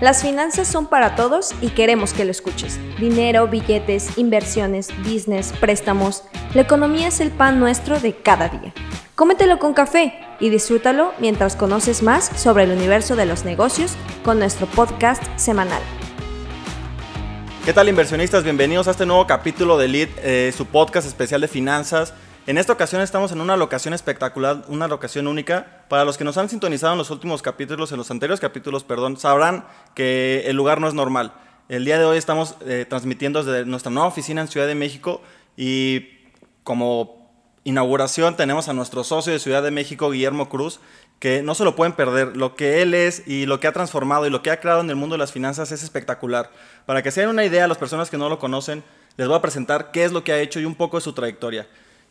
Las finanzas son para todos y queremos que lo escuches. Dinero, billetes, inversiones, business, préstamos. La economía es el pan nuestro de cada día. Cómetelo con café y disfrútalo mientras conoces más sobre el universo de los negocios con nuestro podcast semanal. ¿Qué tal inversionistas? Bienvenidos a este nuevo capítulo de Lead, eh, su podcast especial de finanzas. En esta ocasión estamos en una locación espectacular, una locación única. Para los que nos han sintonizado en los últimos capítulos, en los anteriores capítulos, perdón, sabrán que el lugar no es normal. El día de hoy estamos eh, transmitiendo desde nuestra nueva oficina en Ciudad de México y como inauguración tenemos a nuestro socio de Ciudad de México, Guillermo Cruz, que no se lo pueden perder. Lo que él es y lo que ha transformado y lo que ha creado en el mundo de las finanzas es espectacular. Para que se den una idea a las personas que no lo conocen, les voy a presentar qué es lo que ha hecho y un poco de su trayectoria.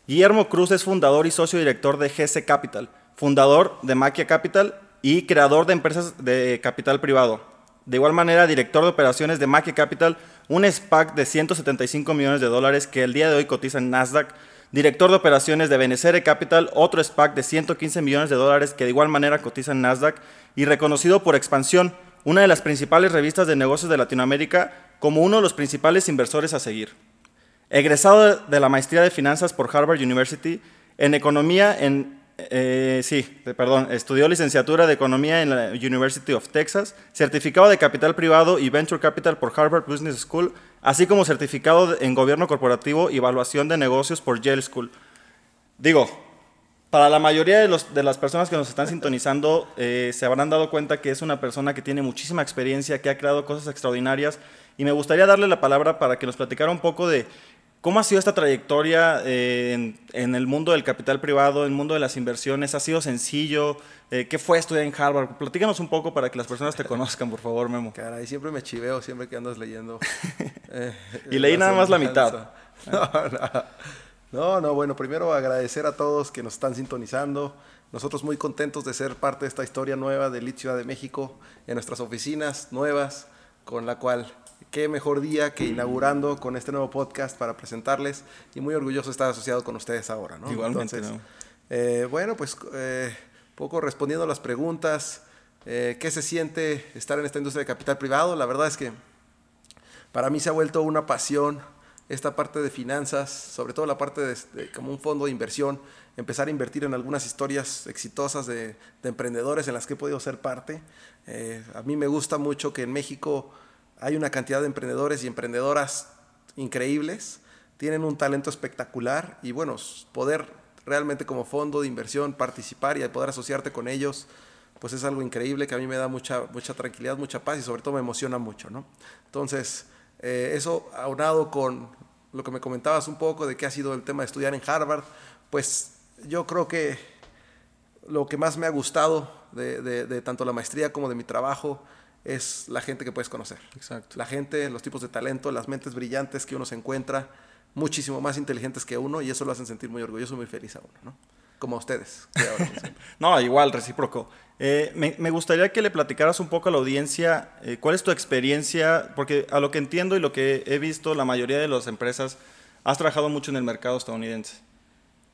Guillermo Cruz es fundador y socio director de GC Capital, fundador de Maquia Capital y creador de empresas de capital privado. De igual manera, director de operaciones de Maquia Capital, un SPAC de 175 millones de dólares que el día de hoy cotiza en Nasdaq. Director de operaciones de Benecere Capital, otro SPAC de 115 millones de dólares que de igual manera cotiza en Nasdaq. Y reconocido por Expansión, una de las principales revistas de negocios de Latinoamérica, como uno de los principales inversores a seguir. Egresado de la maestría de finanzas por Harvard University, en economía, en, eh, sí, perdón, estudió licenciatura de economía en la University of Texas, certificado de capital privado y venture capital por Harvard Business School, así como certificado en gobierno corporativo y evaluación de negocios por Yale School. Digo, para la mayoría de, los, de las personas que nos están sintonizando, eh, se habrán dado cuenta que es una persona que tiene muchísima experiencia, que ha creado cosas extraordinarias, y me gustaría darle la palabra para que nos platicara un poco de ¿Cómo ha sido esta trayectoria eh, en, el mundo del capital privado, en el mundo de las inversiones? ¿Ha sido sencillo? Eh, ¿Qué fue estudiar en Harvard? Platícanos un poco para que las personas te conozcan, por favor, Memo. Caray, siempre me chiveo, siempre que andas leyendo. Eh, y leí nada más la mitad. No, no, bueno, primero agradecer a todos que nos están sintonizando. Nosotros muy contentos de ser parte de esta historia nueva de Lit Ciudad de México, en nuestras oficinas nuevas, con la cual qué mejor día que inaugurando con este nuevo podcast para presentarles y muy orgulloso de estar asociado con ustedes ahora, ¿no? Igualmente. Eh, bueno, pues eh, poco respondiendo a las preguntas, eh, ¿qué se siente estar en esta industria de capital privado? La verdad es que para mí se ha vuelto una pasión esta parte de finanzas, sobre todo la parte de, como un fondo de inversión, empezar a invertir en algunas historias exitosas de, de emprendedores en las que he podido ser parte. a mí me gusta mucho que en México hay una cantidad de emprendedores y emprendedoras increíbles, tienen un talento espectacular y bueno, poder realmente como fondo de inversión participar y poder asociarte con ellos, pues es algo increíble que a mí me da mucha, mucha tranquilidad, mucha paz y sobre todo me emociona mucho, ¿no? Entonces, eh, eso aunado con lo que me comentabas un poco de qué ha sido el tema de estudiar en Harvard, pues yo creo que lo que más me ha gustado de, de tanto la maestría como de mi trabajo es la gente que puedes conocer. Exacto. La gente, los tipos de talento, las mentes brillantes que uno se encuentra, muchísimo más inteligentes que uno, y eso lo hacen sentir muy orgulloso y muy feliz a uno, ¿no? Como a ustedes. no, igual, recíproco. Eh, me, gustaría que le platicaras un poco a la audiencia eh, cuál es tu experiencia, porque a lo que entiendo y lo que he visto, la mayoría de las empresas has trabajado mucho en el mercado estadounidense.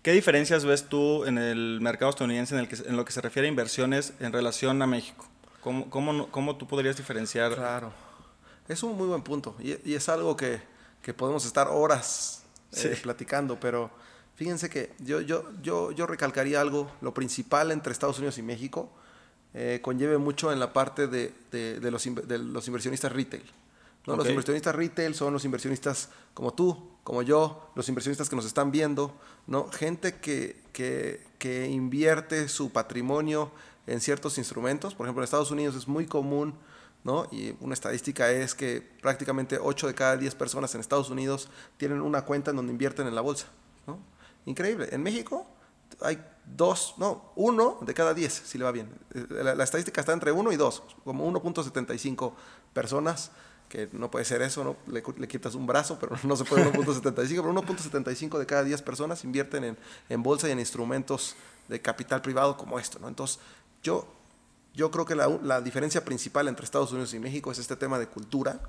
¿Qué diferencias ves tú en el mercado estadounidense en, el que, en lo que se refiere a inversiones en relación a México? ¿Cómo, cómo, cómo tú podrías diferenciar? Claro, es un muy buen punto y, y es algo que, que, podemos estar horas eh, platicando, pero fíjense que yo, yo, yo, yo recalcaría algo, lo principal entre Estados Unidos y México eh, conlleve mucho en la parte de, de, de, los, de los, inversionistas retail. ¿no? Los inversionistas retail son los inversionistas como tú, como yo, los inversionistas que nos están viendo, ¿no? gente que, que, que invierte su patrimonio en ciertos instrumentos. Por ejemplo, en Estados Unidos es muy común, ¿no? Y una estadística es que prácticamente 8 de cada 10 personas en Estados Unidos tienen una cuenta en donde invierten en la bolsa, ¿no? Increíble. En México hay dos, no, uno de cada 10, si le va bien. La, la estadística está entre 1 y 2, como 1.75 personas que no puede ser eso, ¿no? Le, le, quitas un brazo, pero no se puede 1.75, pero 1.75 de cada 10 personas invierten en, en, bolsa y en instrumentos de capital privado como esto, ¿no? Entonces, yo, yo creo que la, la, diferencia principal entre Estados Unidos y México es este tema de cultura,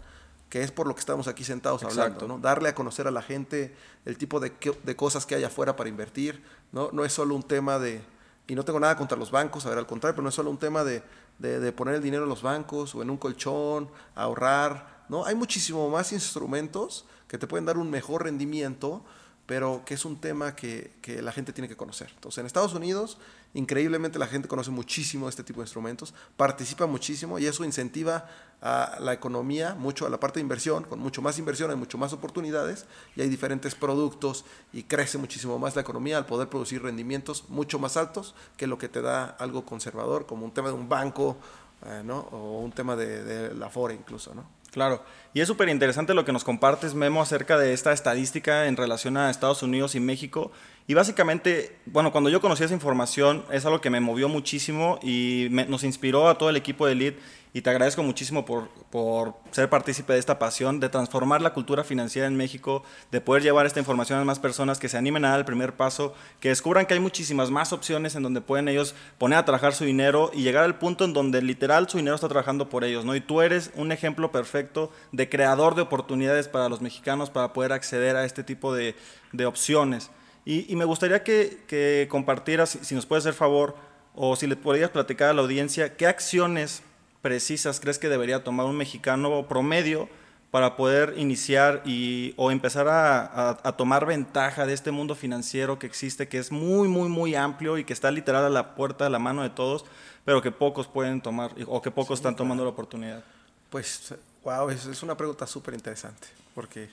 que es por lo que estamos aquí sentados hablando, ¿no? Darle a conocer a la gente el tipo de, de cosas que hay afuera para invertir, ¿no? No es solo un tema de, y no tengo nada contra los bancos, a ver, al contrario, pero no es solo un tema de, de, de poner el dinero en los bancos o en un colchón, ahorrar, ¿no? Hay muchísimo más instrumentos que te pueden dar un mejor rendimiento pero que es un tema que, que, la gente tiene que conocer. Entonces, en Estados Unidos, increíblemente la gente conoce muchísimo este tipo de instrumentos, participa muchísimo y eso incentiva a la economía, mucho a la parte de inversión, con mucho más inversión hay mucho más oportunidades y hay diferentes productos y crece muchísimo más la economía al poder producir rendimientos mucho más altos que lo que te da algo conservador, como un tema de un banco, eh. O un tema de, de la FORE incluso, ¿no? Claro, y es súper interesante lo que nos compartes, Memo, acerca de esta estadística en relación a Estados Unidos y México. Y básicamente, bueno, cuando yo conocí esa información, es algo que me movió muchísimo y nos inspiró a todo el equipo de Elite y te agradezco muchísimo por, por, ser partícipe de esta pasión, de transformar la cultura financiera en México, de poder llevar esta información a más personas que se animen a dar el primer paso, que descubran que hay muchísimas más opciones en donde pueden ellos poner a trabajar su dinero y llegar al punto en donde literal su dinero está trabajando por ellos, ¿no? Y tú eres un ejemplo perfecto de creador de oportunidades para los mexicanos para poder acceder a este tipo de, de opciones. Y, y, me gustaría que, que compartieras, si nos puedes hacer favor, o si le podrías platicar a la audiencia, qué acciones precisas crees que debería tomar un mexicano promedio para poder iniciar y, o empezar a, a, a, tomar ventaja de este mundo financiero que existe, que es muy, muy, muy amplio y que está literal a la puerta, a la mano de todos, pero que pocos pueden tomar o que pocos sí, están tomando la oportunidad? Pues, wow, es, es una pregunta súper interesante, porque,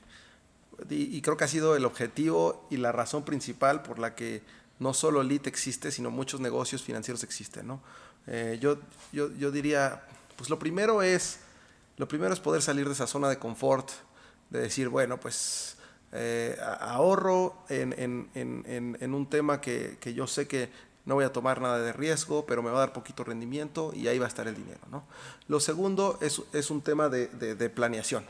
y, y creo que ha sido el objetivo y la razón principal por la que no solo Elite existe, sino muchos negocios financieros existen, ¿no? Eh, yo, yo, yo diría, pues lo primero es, lo primero es poder salir de esa zona de confort, de decir, bueno, pues eh, ahorro en, en, en, en, un tema que, que yo sé que no voy a tomar nada de riesgo, pero me va a dar poquito rendimiento y ahí va a estar el dinero. ¿no? Lo segundo es, es un tema de, de, de, planeación,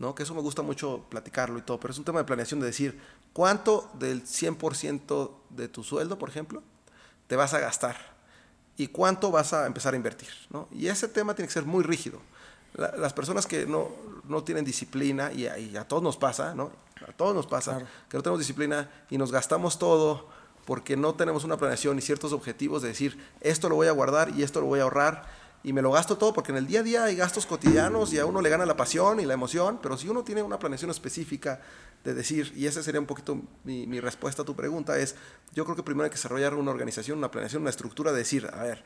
¿no? que eso me gusta mucho platicarlo y todo, pero es un tema de planeación de decir cuánto del 100% de tu sueldo, por ejemplo, te vas a gastar y cuánto vas a empezar a invertir. ¿no? Y ese tema tiene que ser muy rígido. La, las personas que no, no tienen disciplina, y a, y a, todos nos pasa, ¿no? a todos nos pasa, claro. que no tenemos disciplina y nos gastamos todo porque no tenemos una planeación y ciertos objetivos de decir, esto lo voy a guardar y esto lo voy a ahorrar y me lo gasto todo porque en el día a día hay gastos cotidianos y a uno le gana la pasión y la emoción, pero si uno tiene una planeación específica de decir, y esa sería un poquito mi, mi, respuesta a tu pregunta, es, yo creo que primero hay que desarrollar una organización, una planeación, una estructura de decir, a ver,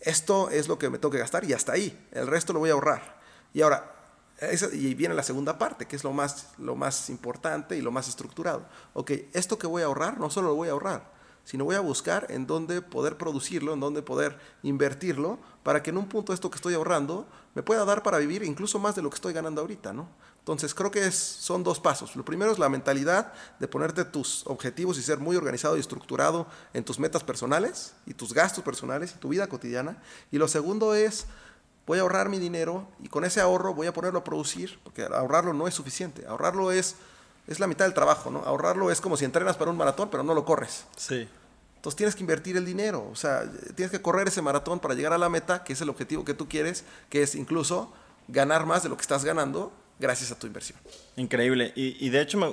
esto es lo que me tengo que gastar y hasta ahí, el resto lo voy a ahorrar. Y ahora, y viene la segunda parte, que es lo más, lo más importante y lo más estructurado. Ok, esto que voy a ahorrar, no solo lo voy a ahorrar, sino voy a buscar en dónde poder producirlo, en dónde poder invertirlo, para que en un punto esto que estoy ahorrando me pueda dar para vivir incluso más de lo que estoy ganando ahorita, ¿no? Entonces creo que son dos pasos. Lo primero es la mentalidad de ponerte tus objetivos y ser muy organizado y estructurado en tus metas personales y tus gastos personales y tu vida cotidiana. Y lo segundo es, voy a ahorrar mi dinero y con ese ahorro voy a ponerlo a producir, porque ahorrarlo no es suficiente. Ahorrarlo es, es la mitad del trabajo, ¿no? Ahorrarlo es como si entrenas para un maratón, pero no lo corres. Sí. Entonces tienes que invertir el dinero, o sea, tienes que correr ese maratón para llegar a la meta, que es el objetivo que tú quieres, que es incluso ganar más de lo que estás ganando gracias a tu inversión. Increíble. Y, y de hecho, me,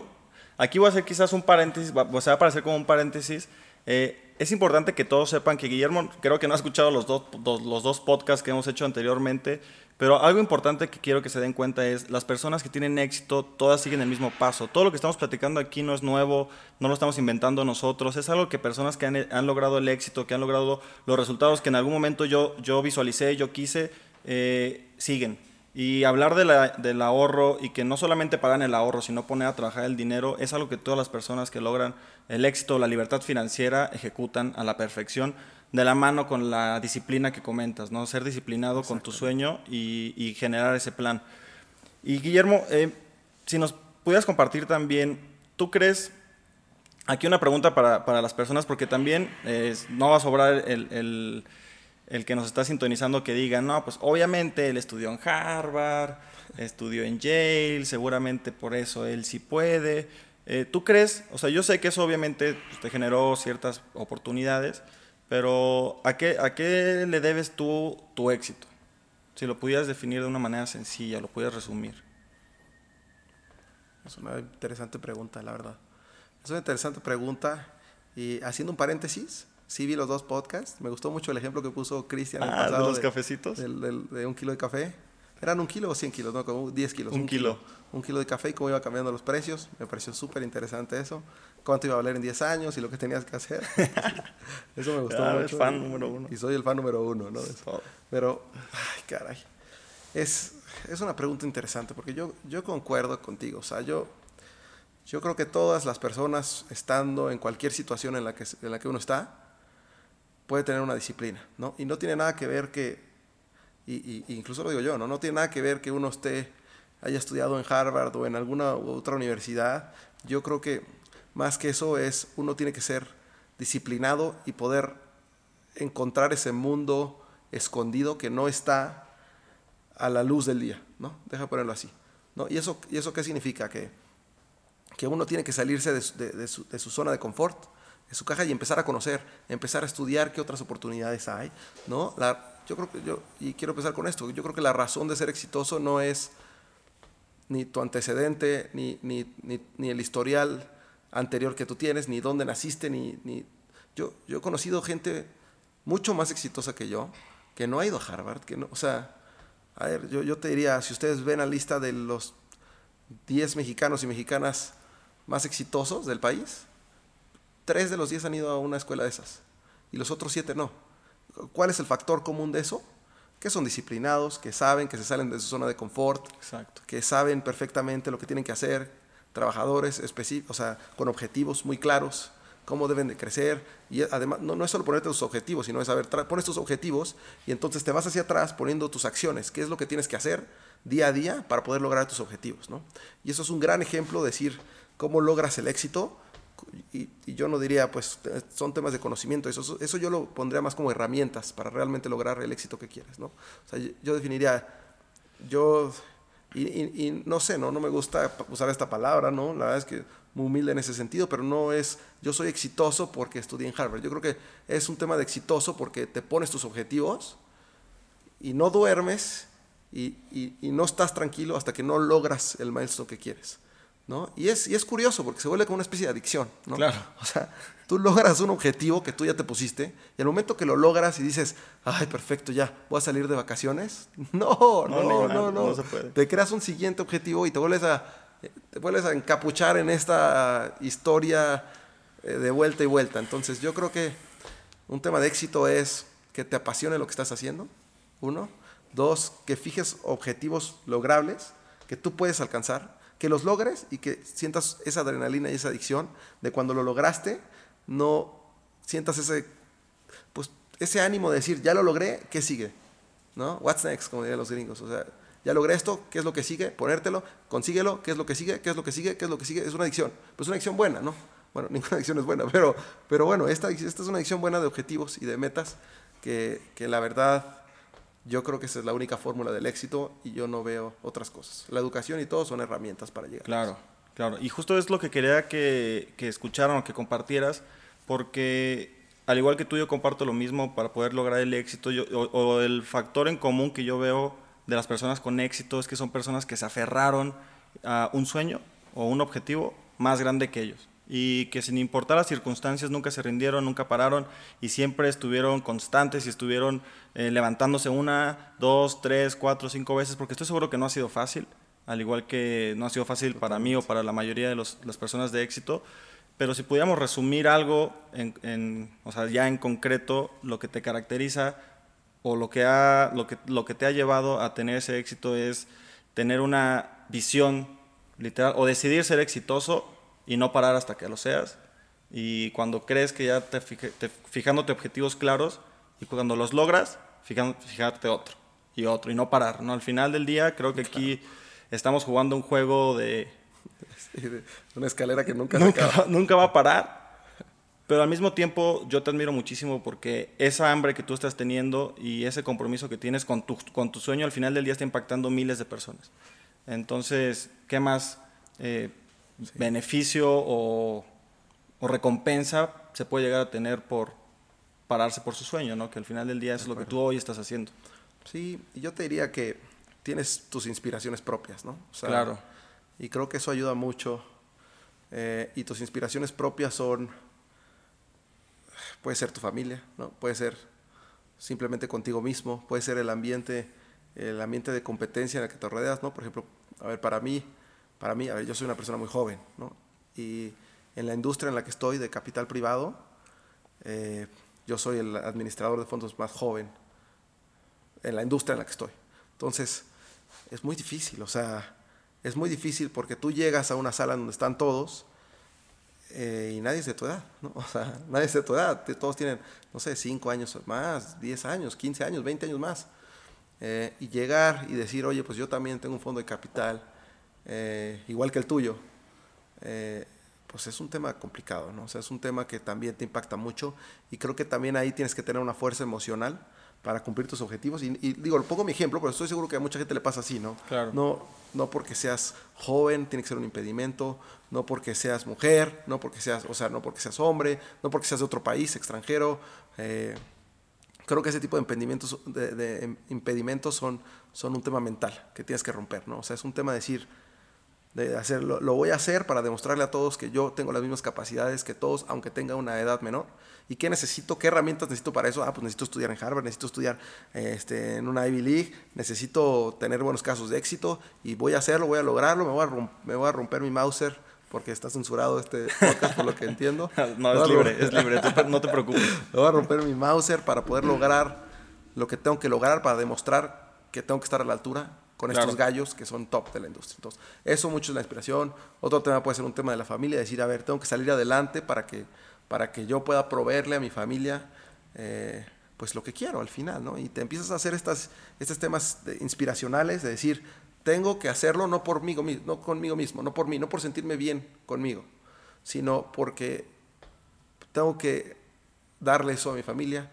aquí voy a hacer quizás un paréntesis, o sea, va a parecer como un paréntesis. Eh, es importante que todos sepan que Guillermo, creo que no ha escuchado los dos, los dos podcasts que hemos hecho anteriormente, pero algo importante que quiero que se den cuenta es, las personas que tienen éxito, todas siguen el mismo paso. Todo lo que estamos platicando aquí no es nuevo, no lo estamos inventando nosotros, es algo que personas que han, han logrado el éxito, que han logrado los resultados que en algún momento yo, yo visualicé, yo quise, eh, siguen. Y hablar de la, del ahorro y que no solamente pagan el ahorro, sino poner a trabajar el dinero, es algo que todas las personas que logran el éxito, la libertad financiera, ejecutan a la perfección, de la mano con la disciplina que comentas, ¿no? Ser disciplinado con tu sueño y, y, generar ese plan. Y Guillermo, eh, si nos pudieras compartir también, ¿tú crees, aquí una pregunta para, para las personas, porque también eh, no va a sobrar el, el el que nos está sintonizando que diga, no, pues obviamente él estudió en Harvard, estudió en Yale, seguramente por eso él sí puede. Eh, ¿Tú crees? O sea, yo sé que eso obviamente pues, te generó ciertas oportunidades, pero ¿a qué, ¿a qué le debes tú tu éxito? Si lo pudieras definir de una manera sencilla, lo pudieras resumir. Es una interesante pregunta, la verdad. Es una interesante pregunta y haciendo un paréntesis, Sí vi los dos podcasts. Me gustó mucho el ejemplo que puso Cristian. Ah, de los cafecitos. de un kilo de café. ¿Eran un kilo o 100 kilos? No, como 10 kilos. Un, kilo. Un kilo de café y cómo iba cambiando los precios. Me pareció súper interesante eso. Cuánto iba a valer en 10 años y lo que tenías que hacer. eso me gustó ah, mucho. Fan número uno. Y soy el fan número uno, ¿no? Pero, ay, caray. Es, es una pregunta interesante porque yo, yo concuerdo contigo. O sea, yo, yo creo que todas las personas, estando en cualquier situación en la que, en la que uno está, puede tener una disciplina, ¿no? Y no tiene nada que ver que y, incluso lo digo yo, ¿no? no tiene nada que ver que uno esté, haya estudiado en Harvard o en alguna otra universidad. Yo creo que más que eso es, uno tiene que ser disciplinado y poder encontrar ese mundo escondido que no está a la luz del día, ¿no? Deja ponerlo así. ¿no? ¿Y, eso, ¿Y eso qué significa? Que, que uno tiene que salirse de, su, zona de confort, de su caja y empezar a conocer, empezar a estudiar qué otras oportunidades hay, ¿no? La, yo creo que yo, y quiero empezar con esto, yo creo que la razón de ser exitoso no es ni tu antecedente, ni, ni, ni, el historial anterior que tú tienes, ni dónde naciste, ni... ni yo, yo he conocido gente mucho más exitosa que yo, que no ha ido a Harvard, que no, o sea, a ver, yo, yo te diría, si ustedes ven la lista de los 10 mexicanos y mexicanas más exitosos del país, tres de los 10 han ido a una escuela de esas, y los otros siete no. ¿Cuál es el factor común de eso? Que son disciplinados, que saben que se salen de su zona de confort, Exacto. que saben perfectamente lo que tienen que hacer, trabajadores específicos, o sea, con objetivos muy claros, cómo deben de crecer. Y además, no, no es solo ponerte tus objetivos, sino es saber, pones tus objetivos y entonces te vas hacia atrás poniendo tus acciones, qué es lo que tienes que hacer día a día para poder lograr tus objetivos. ¿no? Y eso es un gran ejemplo de decir cómo logras el éxito y, yo no diría, pues son temas de conocimiento, eso, eso yo lo pondría más como herramientas para realmente lograr el éxito que quieres, ¿no? O sea, yo definiría, yo, y, no sé, ¿no? No me gusta usar esta palabra, ¿no? La verdad es que muy humilde en ese sentido, pero no es, yo soy exitoso porque estudié en Harvard. Yo creo que es un tema de exitoso porque te pones tus objetivos y no duermes y, y no estás tranquilo hasta que no logras el maestro que quieres. ¿No? Y es, y es curioso porque se vuelve como una especie de adicción, ¿no? Claro. O sea, tú logras un objetivo que tú ya te pusiste y al momento que lo logras y dices, ay, perfecto, ya, voy a salir de vacaciones. No, no, no, no. Te creas un siguiente objetivo y te vuelves a, te vuelves a encapuchar en esta historia eh, de vuelta y vuelta. Entonces yo creo que un tema de éxito es que te apasione lo que estás haciendo, uno. Dos, que fijes objetivos logrables que tú puedes alcanzar que los logres y que sientas esa adrenalina y esa adicción de cuando lo lograste, no sientas ese, pues, ese ánimo de decir, ya lo logré, ¿qué sigue? ¿No? What's next, como dirían los gringos. O sea, ya logré esto, ¿qué es lo que sigue? Ponértelo, consíguelo, ¿qué es lo que sigue? ¿Qué es lo que sigue? ¿Qué es lo que sigue? Es una adicción. Pues una adicción buena, ¿no? Bueno, ninguna adicción es buena, pero, pero bueno, esta, esta es una adicción buena de objetivos y de metas que, que la verdad yo creo que esa es la única fórmula del éxito y yo no veo otras cosas. La educación y todo son herramientas para llegar. Claro, claro. Y justo es lo que quería que, que escucharan o que compartieras, porque al igual que tú yo comparto lo mismo para poder lograr el éxito yo, o, el factor en común que yo veo de las personas con éxito es que son personas que se aferraron a un sueño o un objetivo más grande que ellos y que sin importar las circunstancias nunca se rindieron, nunca pararon y siempre estuvieron constantes y estuvieron eh, levantándose una, dos, tres, cuatro, cinco veces, porque estoy seguro que no ha sido fácil, al igual que no ha sido fácil para mí o para la mayoría de las personas de éxito, pero si pudiéramos resumir algo, en, o sea, ya en concreto, lo que te caracteriza o lo que, ha, lo, que, lo que te ha llevado a tener ese éxito es tener una visión literal o decidir ser exitoso y no parar hasta que lo seas. Y cuando crees que ya te, te fijándote objetivos claros y cuando los logras, fijarte otro y otro y no parar. ¿no? Al final del día creo que aquí estamos jugando un juego de... una escalera que nunca, nunca, nunca va a parar. Pero al mismo tiempo yo te admiro muchísimo porque esa hambre que tú estás teniendo y ese compromiso que tienes con tu, con tu sueño al final del día está impactando miles de personas. Entonces, ¿qué más? Eh, beneficio o, recompensa se puede llegar a tener por pararse por su sueño, ¿no? Que al final del día es lo que tú hoy estás haciendo. Sí, yo te diría que tienes tus inspiraciones propias, ¿no? claro. Y creo que eso ayuda mucho. Eh, y tus inspiraciones propias son... puede ser tu familia, ¿no? Puede ser simplemente contigo mismo, puede ser el ambiente, el ambiente de competencia en el que te rodeas, ¿no? Por ejemplo, a ver, para mí, para mí, a ver, yo soy una persona muy joven, ¿no? Y en la industria en la que estoy de capital privado, eh, yo soy el administrador de fondos más joven en la industria en la que estoy. Entonces, es muy difícil, o sea, es muy difícil porque tú llegas a una sala donde están todos eh, y nadie es de tu edad, ¿no? O sea, nadie es de tu edad, todos tienen, no sé, 5 años más, 10 años, 15 años, 20 años más. Eh, y llegar y decir, oye, pues yo también tengo un fondo de capital, eh, igual que el tuyo, pues es un tema complicado, ¿no? O sea, es un tema que también te impacta mucho y creo que también ahí tienes que tener una fuerza emocional para cumplir tus objetivos. Y, digo, pongo mi ejemplo, pero estoy seguro que a mucha gente le pasa así, ¿no? Claro. No, no porque seas joven tiene que ser un impedimento, no porque seas mujer, no porque seas, o sea, no porque seas hombre, no porque seas de otro país, extranjero. Eh, creo que ese tipo de impedimentos, de, impedimentos son, son un tema mental que tienes que romper, ¿no? O sea, es un tema de decir, de hacerlo, lo voy a hacer para demostrarle a todos que yo tengo las mismas capacidades que todos, aunque tenga una edad menor ¿Y qué necesito? ¿Qué herramientas necesito para eso? Ah, pues necesito estudiar en Harvard, necesito estudiar este, en una Ivy League, necesito tener buenos casos de éxito y voy a hacerlo, voy a lograrlo, me voy a, me voy a romper mi Mauser porque está censurado este podcast por lo que entiendo. no, es libre, es libre, no te preocupes. Me voy a romper mi Mauser para poder lograr lo que tengo que lograr para demostrar que tengo que estar a la altura con estos gallos que son top de la industria. Entonces, eso mucho es la inspiración. Otro tema puede ser un tema de la familia, decir, a ver, tengo que salir adelante para que para que yo pueda proveerle a mi familia eh, pues lo que quiero al final, ¿no? Y te empiezas a hacer estas, estos temas inspiracionales de decir, tengo que hacerlo no, por mí, no conmigo mismo, no por mí, no por sentirme bien conmigo, sino porque tengo que darle eso a mi familia,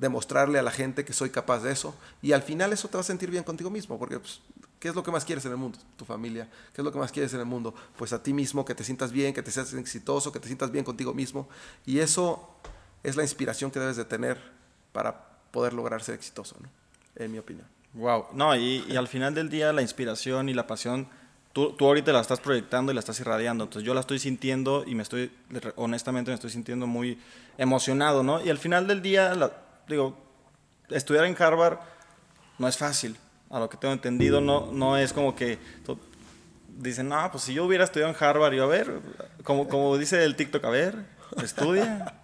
demostrarle a la gente que soy capaz de eso, y al final eso te va a sentir bien contigo mismo, porque pues, ¿Qué es lo que más quieres en el mundo? Tu familia. ¿Qué es lo que más quieres en el mundo? Pues a ti mismo, que te sientas bien, que te seas exitoso, que te sientas bien contigo mismo. Y eso es la inspiración que debes de tener para poder lograr ser exitoso, ¿no? En mi opinión. Wow. No, y, al final del día la inspiración y la pasión, tú, tú ahorita la estás proyectando y la estás irradiando. Entonces yo la estoy sintiendo y me estoy, honestamente me estoy sintiendo muy emocionado, ¿no? Y al final del día, digo, estudiar en Harvard no es fácil a lo que tengo entendido, no, no es como que dicen, no, pues si yo hubiera estudiado en Harvard, yo a ver, como, como dice el TikTok, a ver, estudia,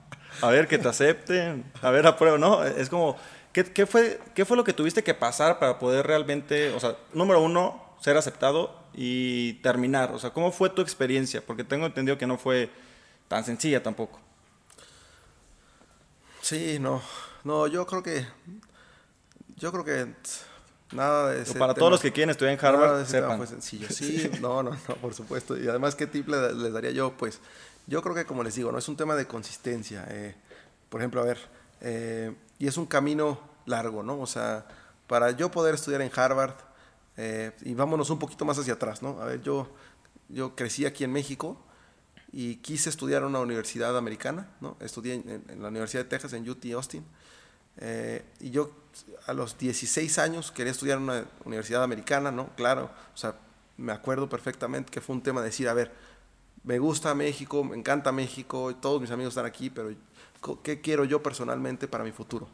a ver que te acepten, a ver, apruebo, ¿no? Es como, ¿qué, ¿qué, fue, ¿qué fue lo que tuviste que pasar para poder realmente, o sea, número uno, ser aceptado y terminar? O sea, ¿cómo fue tu experiencia? Porque tengo entendido que no fue tan sencilla tampoco. Sí, no, no, yo creo que, yo creo que Nada de Para todos los que quieren estudiar en Harvard, sepan. fue sencillo. Sí, no, no, no, por supuesto. Y además, ¿qué tip les, daría yo? Pues yo creo que, como les digo, no es un tema de consistencia. Eh, por ejemplo, a ver, eh, y es un camino largo, ¿no? O sea, para yo poder estudiar en Harvard, eh, y vámonos un poquito más hacia atrás, ¿no? A ver, yo, yo crecí aquí en México y quise estudiar en una universidad americana, ¿no? Estudié en, en la Universidad de Texas, en UT Austin. Y yo a los 16 años quería estudiar en una universidad americana, ¿no? Claro, o sea, me acuerdo perfectamente que fue un tema de decir, a ver, me gusta México, me encanta México, todos mis amigos están aquí, pero ¿qué quiero yo personalmente para mi futuro?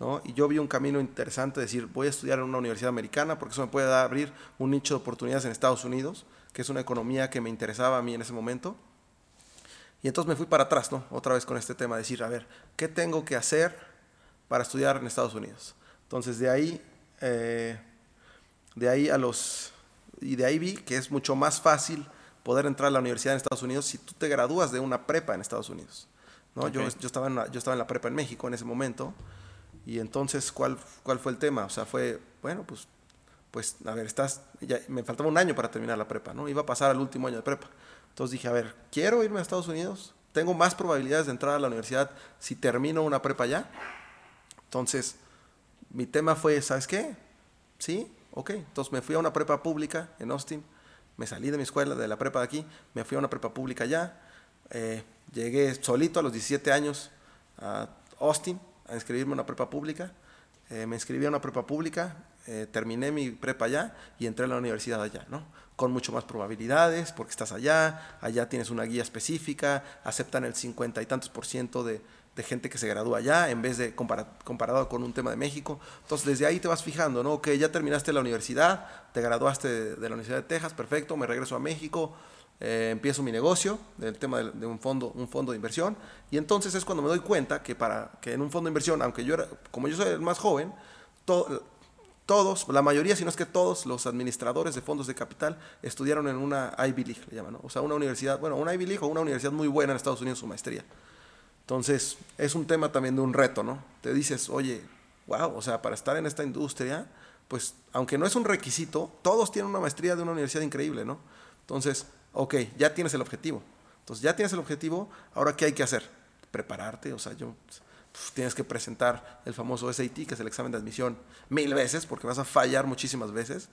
¿No? Y yo vi un camino interesante, de decir, voy a estudiar en una universidad americana porque eso me puede dar, abrir un nicho de oportunidades en Estados Unidos, que es una economía que me interesaba a mí en ese momento. Y entonces me fui para atrás, ¿no? Otra vez con este tema, de decir, a ver, ¿qué tengo que hacer para estudiar en Estados Unidos? Entonces de ahí, eh, de ahí a los, y de ahí vi que es mucho más fácil poder entrar a la universidad en Estados Unidos si tú te gradúas de una prepa en Estados Unidos. ¿no? Yo, yo, estaba en la, yo estaba en la prepa en México en ese momento y entonces, ¿cuál, cuál fue el tema? O sea, fue, bueno, pues, pues a ver, estás, ya, me faltaba un año para terminar la prepa, ¿no? Iba a pasar al último año de prepa. Entonces dije, a ver, quiero irme a Estados Unidos, tengo más probabilidades de entrar a la universidad si termino una prepa ya. Entonces, mi tema fue, ¿sabes qué? Sí, ok. Entonces me fui a una prepa pública en Austin, me salí de mi escuela, de la prepa de aquí, me fui a una prepa pública allá, eh, llegué solito a los 17 años a Austin a inscribirme a una prepa pública, eh, me inscribí a una prepa pública, eh, terminé mi prepa allá y entré a la universidad allá, ¿no? Con mucho más probabilidades, porque estás allá, allá tienes una guía específica, aceptan el 50 y tantos por ciento de de gente que se gradúa allá en vez de comparado con un tema de México. Entonces, desde ahí te vas fijando, ¿no? Que ya terminaste la universidad, te graduaste de, la Universidad de Texas, perfecto, me regreso a México, eh, empiezo mi negocio del tema de, un, fondo, un fondo de inversión. Y entonces es cuando me doy cuenta que, para, que en un fondo de inversión, aunque yo era, como yo soy el más joven, todos, la mayoría, si no es que todos los administradores de fondos de capital estudiaron en una Ivy League, le llaman, ¿no? O sea, una universidad, bueno, una Ivy League o una universidad muy buena en Estados Unidos, su maestría. Entonces, es un tema también de un reto, ¿no? Te dices, oye, wow, o sea, para estar en esta industria, pues, aunque no es un requisito, todos tienen una maestría de una universidad increíble, ¿no? Entonces, ok, ya tienes el objetivo. Entonces, ya tienes el objetivo, ahora, ¿qué hay que hacer? Prepararte, o sea, yo, pues, tienes que presentar el famoso SAT, que es el examen de admisión, mil veces, porque vas a fallar muchísimas veces.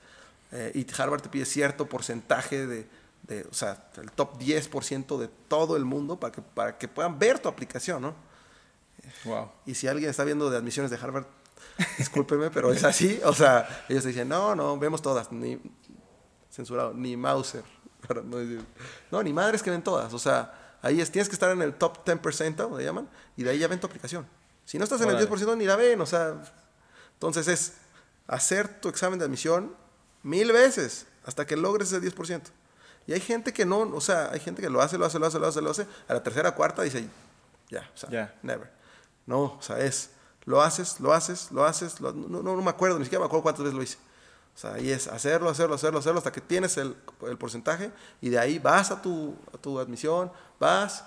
Eh, y Harvard te pide cierto porcentaje de, o sea, el top 10% de todo el mundo para que, para que puedan ver tu aplicación, ¿no? Wow. Y si alguien está viendo de admisiones de Harvard, discúlpeme, pero es así. O sea, ellos dicen, no, no, vemos todas, ni censurado, ni Mauser. No, ni madres que ven todas. O sea, ahí es, tienes que estar en el top 10%, le llaman, y de ahí ya ven tu aplicación. Si no estás en el 10%, ni la ven. O sea, entonces es hacer tu examen de admisión mil veces hasta que logres ese 10%. Y hay gente que no, o sea, hay gente que lo hace, lo hace, lo hace, lo hace, lo hace. A la tercera, cuarta dice, ya, o sea, never. No, o sea, es, lo haces, lo haces, lo haces, no, no, me acuerdo, ni siquiera me acuerdo cuántas veces lo hice. O sea, ahí es hacerlo, hacerlo, hacerlo, hacerlo, hasta que tienes el, el porcentaje y de ahí vas a tu, a tu admisión, vas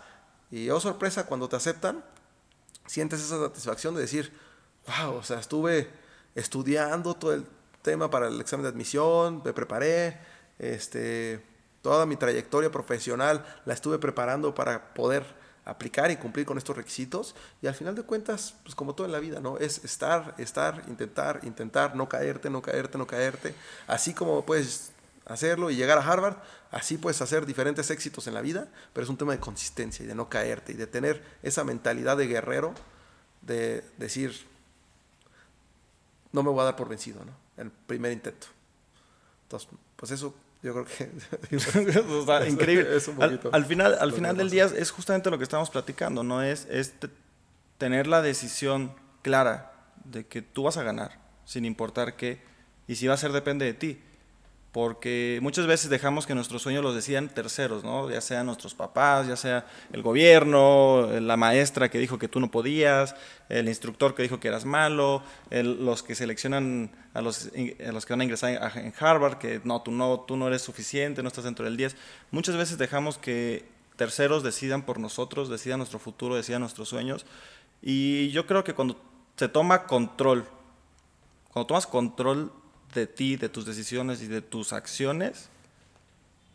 y, oh sorpresa, cuando te aceptan, sientes esa satisfacción de decir, wow, o sea, estuve estudiando todo el tema para el examen de admisión, me preparé, este, Toda mi trayectoria profesional la estuve preparando para poder aplicar y cumplir con estos requisitos y al final de cuentas, pues como todo en la vida, ¿no? Es estar, estar, intentar, intentar, no caerte, no caerte, no caerte. Así como puedes hacerlo y llegar a Harvard, así puedes hacer diferentes éxitos en la vida, pero es un tema de consistencia y de no caerte y de tener esa mentalidad de guerrero, de decir, no me voy a dar por vencido, ¿no? El primer intento. Entonces, pues eso yo creo que está increíble. al, final, al final del día es justamente lo que estamos platicando, ¿no? Es, es tener la decisión clara de que tú vas a ganar, sin importar qué, y si va a ser depende de ti porque muchas veces dejamos que nuestros sueños los decían terceros, ¿no? ya sean nuestros papás, ya sea el gobierno, la maestra que dijo que tú no podías, el instructor que dijo que eras malo, los que seleccionan a los, los que van a ingresar en Harvard, que no tú, no, tú no eres suficiente, no estás dentro del 10. Muchas veces dejamos que terceros decidan por nosotros, decidan nuestro futuro, decidan nuestros sueños. Y yo creo que cuando se toma control, cuando tomas control de ti, de tus decisiones y de tus acciones,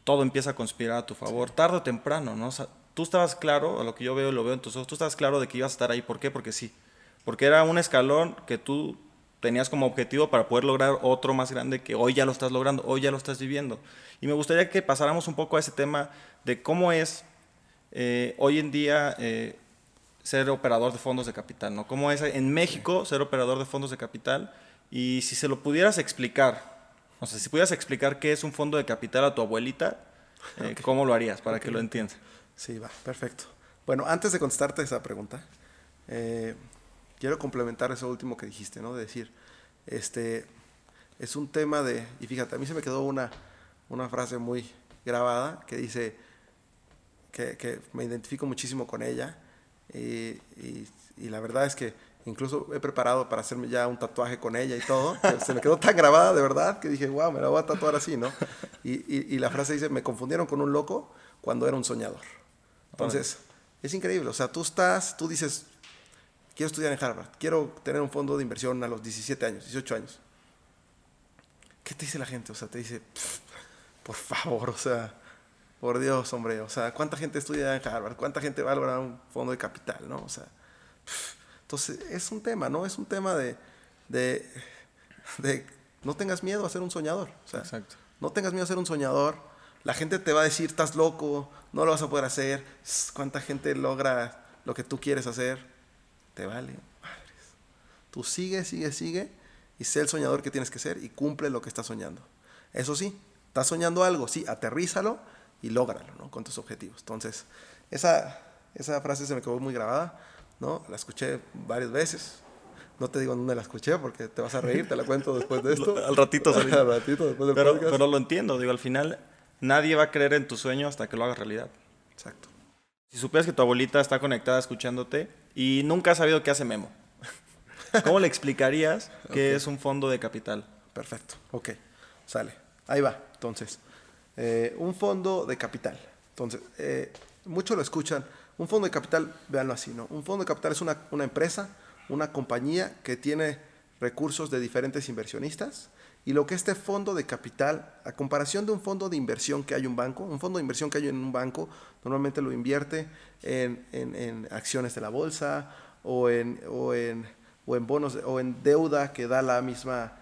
todo empieza a conspirar a tu favor, tarde o temprano, ¿no? tú estabas claro, a lo que yo veo, lo veo en tus ojos, tú estabas claro de que ibas a estar ahí. ¿Por qué? Porque sí. Porque era un escalón que tú tenías como objetivo para poder lograr otro más grande que hoy ya lo estás logrando, hoy ya lo estás viviendo. Y me gustaría que pasáramos un poco a ese tema de cómo es eh, hoy en día eh, ser operador de fondos de capital, ¿no? ¿Cómo es en México ser operador de fondos de capital? Y si se lo pudieras explicar, o sea, si pudieras explicar qué es un fondo de capital a tu abuelita, eh, ¿cómo lo harías para que lo entienda? Sí, va, perfecto. Bueno, antes de contestarte esa pregunta, eh, quiero complementar eso último que dijiste, ¿no? De decir, este, es un tema de, y fíjate, a mí se me quedó una, una frase muy grabada que dice, que, que me identifico muchísimo con ella, y, y la verdad es que Incluso he preparado para hacerme ya un tatuaje con ella y todo. se me quedó tan grabada de verdad que dije, wow, me la voy a tatuar así, ¿no? Y, y, la frase dice, me confundieron con un loco cuando era un soñador. Entonces, es increíble. O sea, tú estás, tú dices, quiero estudiar en Harvard, quiero tener un fondo de inversión a los 17 años, 18 años. ¿Qué te dice la gente? O sea, te dice, por favor, o sea, por Dios, hombre, o sea, ¿cuánta gente estudia en Harvard? ¿Cuánta gente va a lograr un fondo de capital, no? O sea, entonces, es un tema, ¿no? Es un tema de, de, no tengas miedo a ser un soñador. O sea, Exacto. No tengas miedo a ser un soñador. La gente te va a decir, estás loco, no lo vas a poder hacer. ¿Cuánta gente logra lo que tú quieres hacer? Te vale. Madres. Tú sigue, sigue, sigue y sé el soñador que tienes que ser y cumple lo que estás soñando. Eso sí, estás soñando algo, sí, aterrízalo y lógralo, ¿no? Con tus objetivos. Entonces, esa, esa frase se me quedó muy grabada ¿no? La escuché varias veces. No te digo dónde la escuché porque te vas a reír, te la cuento después de esto. al ratito, al ratito después del pero, podcast. pero lo entiendo, digo, al final nadie va a creer en tu sueño hasta que lo hagas realidad. Exacto. Si supieras que tu abuelita está conectada escuchándote y nunca ha sabido qué hace Memo, ¿cómo le explicarías qué es un fondo de capital? Perfecto, ok, sale. Ahí va, entonces. Eh, un fondo de capital. Entonces, eh, muchos lo escuchan. Un fondo de capital, véanlo así, ¿no? Un fondo de capital es una, una empresa, una compañía que tiene recursos de diferentes inversionistas y lo que este fondo de capital, a comparación de un fondo de inversión que hay en un banco, un fondo de inversión que hay en un banco, normalmente lo invierte en, en, en acciones de la bolsa o en, o en, o en bonos o en deuda que da la misma,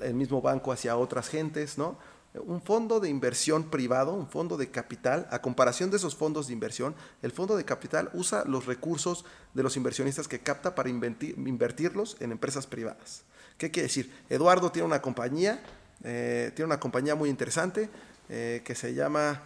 el mismo banco hacia otras gentes, ¿no? Un fondo de inversión privado, un fondo de capital, a comparación de esos fondos de inversión, el fondo de capital usa los recursos de los inversionistas que capta para invertirlos en empresas privadas. ¿Qué quiere decir? Eduardo tiene una compañía, eh, tiene una compañía muy interesante eh, que se llama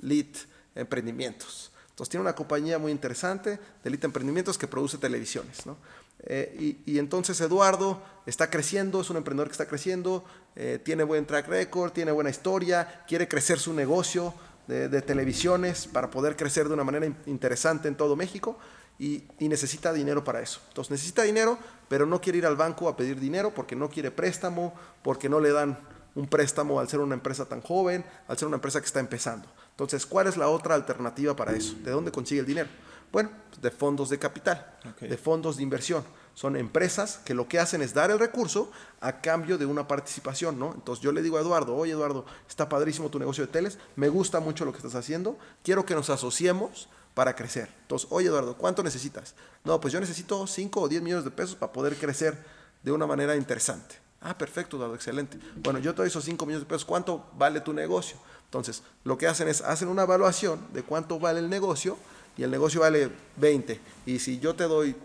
Lit Emprendimientos. Entonces tiene una compañía muy interesante de Lit Emprendimientos que produce televisiones. ¿no? Eh, y, entonces Eduardo está creciendo, es un emprendedor que está creciendo, eh, tiene buen track record, tiene buena historia, quiere crecer su negocio de, de televisiones para poder crecer de una manera in interesante en todo México y, y, necesita dinero para eso. Entonces necesita dinero, pero no quiere ir al banco a pedir dinero porque no quiere préstamo, porque no le dan un préstamo al ser una empresa tan joven, al ser una empresa que está empezando. Entonces, ¿cuál es la otra alternativa para eso? ¿De dónde consigue el dinero? Bueno, de fondos de capital, okay. de fondos de inversión. Son empresas que lo que hacen es dar el recurso a cambio de una participación, ¿no? Entonces yo le digo a Eduardo, oye Eduardo, está padrísimo tu negocio de teles, me gusta mucho lo que estás haciendo, quiero que nos asociemos para crecer. Entonces, oye Eduardo, ¿cuánto necesitas? No, pues yo necesito 5 o 10 millones de pesos para poder crecer de una manera interesante. Ah, perfecto, Eduardo, excelente. Bueno, yo te doy esos 5 millones de pesos, ¿cuánto vale tu negocio? Entonces, lo que hacen es, hacen una evaluación de cuánto vale el negocio y el negocio vale 20. Y si yo te doy,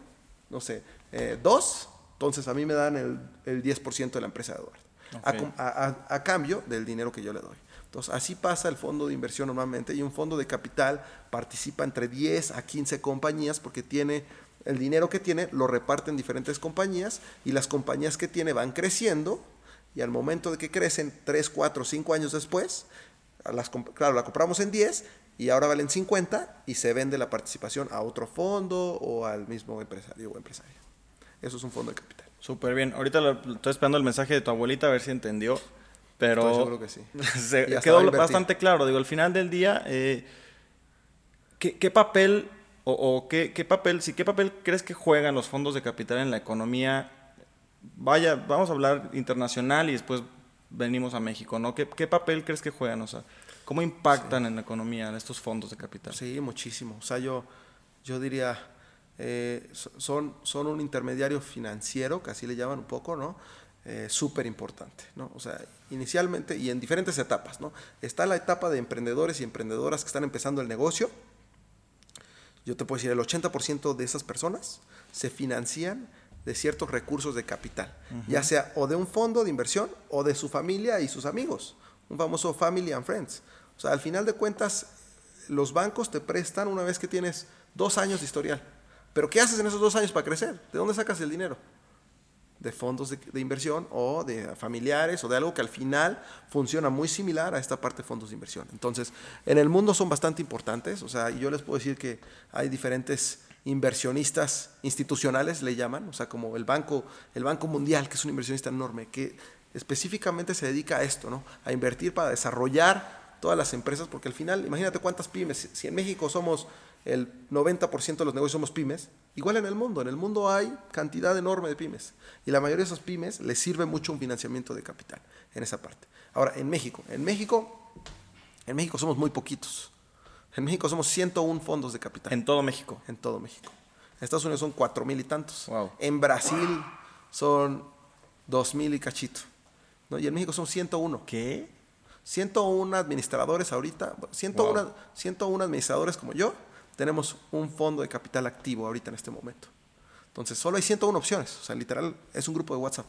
no sé, eh, 2, entonces a mí me dan el, el 10% de la empresa de Eduardo. Okay. A, a, a, cambio del dinero que yo le doy. Entonces, así pasa el fondo de inversión normalmente y un fondo de capital participa entre 10 a 15 compañías porque tiene el dinero que tiene, lo reparte en diferentes compañías y las compañías que tiene van creciendo y al momento de que crecen 3, 4, 5 años después, las, claro, la compramos en 10 y ahora valen 50 y se vende la participación a otro fondo o al mismo empresario o empresaria. Eso es un fondo de capital. Súper bien. Ahorita lo, estoy esperando el mensaje de tu abuelita a ver si entendió. Pero Estoy seguro que sí. se quedó bastante claro. Digo, al final del día, eh, ¿qué, ¿qué, papel o, o qué, qué, papel, si qué papel crees que juegan los fondos de capital en la economía? Vaya, vamos a hablar internacional y después venimos a México, ¿no? ¿Qué, qué papel crees que juegan? O sea, ¿cómo impactan sí. en la economía estos fondos de capital? Sí, muchísimo. O sea, yo, yo diría, eh, son, son un intermediario financiero, que así le llaman un poco, ¿no? Eh, súper importante, ¿no? O sea, inicialmente y en diferentes etapas, ¿no? Está la etapa de emprendedores y emprendedoras que están empezando el negocio. Yo te puedo decir, el 80% de esas personas se financian de ciertos recursos de capital, uh -huh. ya sea o de un fondo de inversión o de su familia y sus amigos, un famoso family and friends. O sea, al final de cuentas, los bancos te prestan una vez que tienes dos años de historial. Pero ¿qué haces en esos dos años para crecer? ¿De dónde sacas el dinero? de fondos de, inversión o de familiares o de algo que al final funciona muy similar a esta parte de fondos de inversión. Entonces, en el mundo son bastante importantes, o sea, yo les puedo decir que hay diferentes inversionistas institucionales, le llaman, o sea, como el Banco, el Banco Mundial, que es un inversionista enorme, que específicamente se dedica a esto, ¿no? A invertir para desarrollar todas las empresas, porque al final, imagínate cuántas pymes, si en México somos el 90% de los negocios somos pymes, igual en el mundo, en el mundo hay cantidad enorme de pymes y la mayoría de esas pymes les sirve mucho un financiamiento de capital en esa parte. Ahora, en México, en México, en México somos muy poquitos. En México somos 101 fondos de capital. En todo México. En todo México. En Estados Unidos son 4 mil y tantos. Wow. En Brasil son 2 mil y cachito. ¿no? Y en México son 101. ¿Qué? 101 administradores ahorita, 101, wow. 101 administradores como yo, tenemos un fondo de capital activo ahorita en este momento. Entonces, solo hay 101 opciones. O sea, literal, es un grupo de WhatsApp.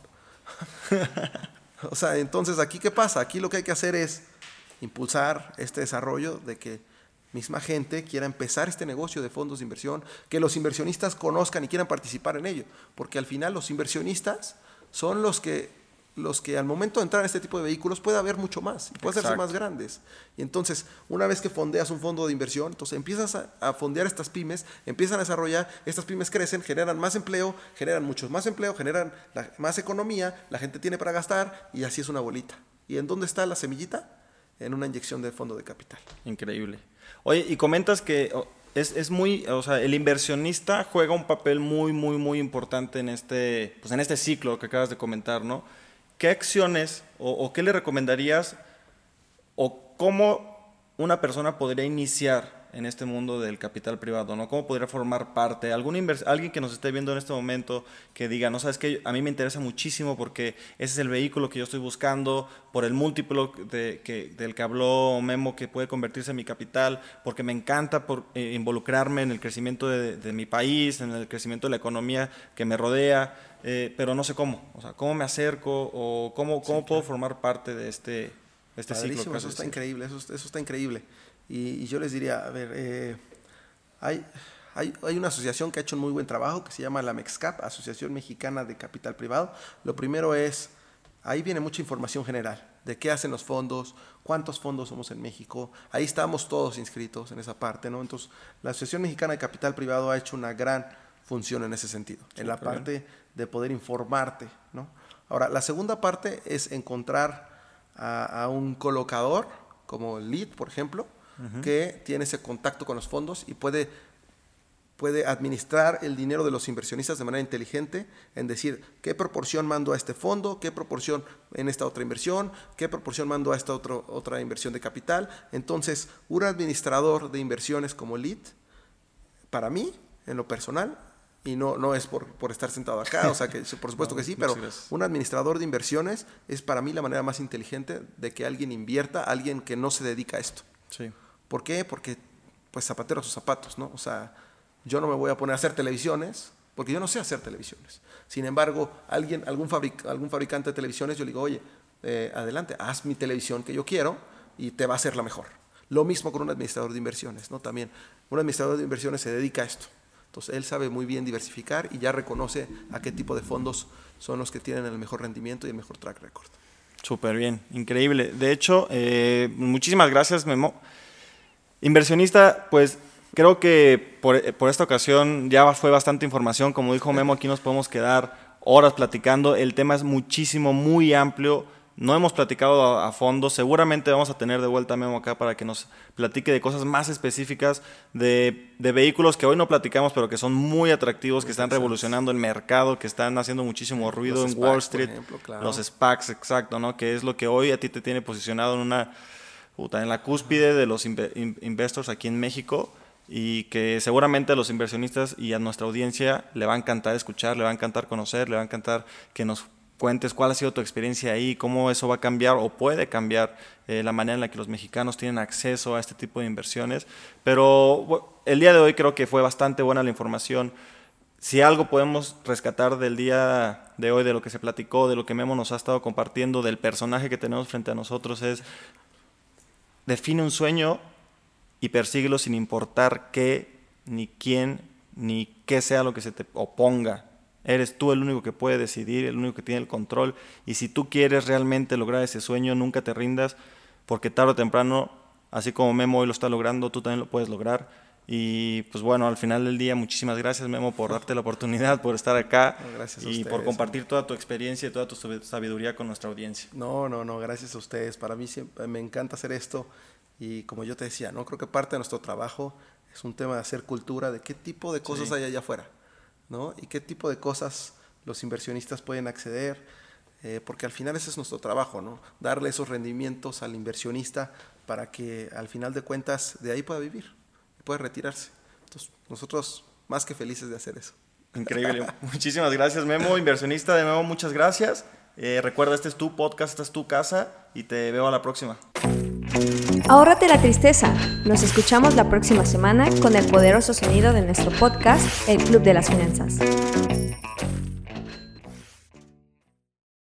o sea, entonces, ¿aquí qué pasa? Aquí lo que hay que hacer es impulsar este desarrollo de que misma gente quiera empezar este negocio de fondos de inversión, que los inversionistas conozcan y quieran participar en ello, porque al final los inversionistas son los que los que al momento de entrar en este tipo de vehículos puede haber mucho más y puede hacerse más grandes. Y entonces, una vez que fondeas un fondo de inversión, entonces empiezas a, fondear estas pymes, empiezan a desarrollar, estas pymes crecen, generan más empleo, generan muchos más empleo, generan más economía, la gente tiene para gastar y así es una bolita. ¿Y en dónde está la semillita? En una inyección de fondo de capital. Increíble. Oye, y comentas que es, es, muy, o sea, el inversionista juega un papel muy, muy, muy importante en este, pues en este ciclo que acabas de comentar, ¿no? ¿Qué acciones o, o qué le recomendarías o cómo una persona podría iniciar en este mundo del capital privado, ¿no? ¿Cómo podría formar parte? ¿Algún alguien que nos esté viendo en este momento que diga, no sabes qué, a mí me interesa muchísimo porque ese es el vehículo que yo estoy buscando, por el múltiplo de, que, del que habló Memo que puede convertirse en mi capital, porque me encanta por, eh, involucrarme en el crecimiento de, mi país, en el crecimiento de la economía que me rodea, eh, pero no sé cómo, o sea, cómo me acerco o cómo, cómo puedo formar parte de este, este ciclo. Eso está increíble, eso, eso está increíble. Y, yo les diría, a ver, eh, hay, hay, hay, una asociación que ha hecho un muy buen trabajo que se llama la MEXCAP, Asociación Mexicana de Capital Privado. Lo primero es, ahí viene mucha información general de qué hacen los fondos, cuántos fondos somos en México. Ahí estamos todos inscritos en esa parte, ¿no? Entonces, la Asociación Mexicana de Capital Privado ha hecho una gran función en ese sentido, en la parte de poder informarte, ¿no? Ahora, la segunda parte es encontrar a, a un colocador, como Lead, por ejemplo, que tiene ese contacto con los fondos y puede, puede administrar el dinero de los inversionistas de manera inteligente en decir qué proporción mando a este fondo, qué proporción en esta otra inversión, qué proporción mando a esta otro, otra inversión de capital. Entonces, un administrador de inversiones como LEAD, para mí, en lo personal, y no, no es por, por, estar sentado acá, o sea que por supuesto que sí, pero un administrador de inversiones es para mí la manera más inteligente de que alguien invierta, alguien que no se dedica a esto. Sí. ¿Por qué? Porque, pues, zapatero a sus zapatos, ¿no? O sea, yo no me voy a poner a hacer televisiones, porque yo no sé hacer televisiones. Sin embargo, alguien, algún, algún fabricante de televisiones, yo le digo, oye, eh, adelante, haz mi televisión que yo quiero y te va a ser la mejor. Lo mismo con un administrador de inversiones, ¿no? También, un administrador de inversiones se dedica a esto. Entonces, él sabe muy bien diversificar y ya reconoce a qué tipo de fondos son los que tienen el mejor rendimiento y el mejor track record. Súper bien, increíble. De hecho, eh, muchísimas gracias, Memo. Inversionista, pues creo que por, esta ocasión ya fue bastante información. Como dijo Memo, aquí nos podemos quedar horas platicando. El tema es muchísimo, muy amplio. No hemos platicado a, fondo. Seguramente vamos a tener de vuelta a Memo acá para que nos platique de cosas más específicas, de, vehículos que hoy no platicamos, pero que son muy atractivos, que están revolucionando el mercado, que están haciendo muchísimo ruido en Wall Street. Los SPACs, exacto, ¿no? Que es lo que hoy a ti te tiene posicionado en una en la cúspide de los investors aquí en México y que seguramente a los inversionistas y a nuestra audiencia le va a encantar escuchar, le va a encantar conocer, le va a encantar que nos cuentes cuál ha sido tu experiencia ahí, cómo eso va a cambiar o puede cambiar eh, la manera en la que los mexicanos tienen acceso a este tipo de inversiones. Pero el día de hoy creo que fue bastante buena la información. Si algo podemos rescatar del día de hoy, de lo que se platicó, de lo que Memo nos ha estado compartiendo, del personaje que tenemos frente a nosotros, es define un sueño y persíguelo sin importar qué, ni quién, ni qué sea lo que se te oponga. Eres tú el único que puede decidir, el único que tiene el control. Y si tú quieres realmente lograr ese sueño, nunca te rindas, porque tarde o temprano, así como Memo hoy lo está logrando, tú también lo puedes lograr. Y pues bueno, al final del día, muchísimas gracias Memo por darte la oportunidad, por estar acá y por compartir toda tu experiencia y toda tu sabiduría con nuestra audiencia. No, no, no, gracias a ustedes. Para mí siempre, me encanta hacer esto y como yo te decía, no creo que parte de nuestro trabajo es un tema de hacer cultura, de qué tipo de cosas hay allá afuera, ¿no? Y qué tipo de cosas los inversionistas pueden acceder, eh, porque al final ese es nuestro trabajo, ¿no? Darle esos rendimientos al inversionista para que al final de cuentas de ahí pueda vivir puede retirarse. Entonces, nosotros más que felices de hacer eso. Increíble. Muchísimas gracias, Memo. Inversionista de Memo, muchas gracias. Eh, recuerda, este es tu podcast, esta es tu casa y te veo a la próxima. Ahórrate la tristeza. Nos escuchamos la próxima semana con el poderoso sonido de nuestro podcast, El Club de las Finanzas.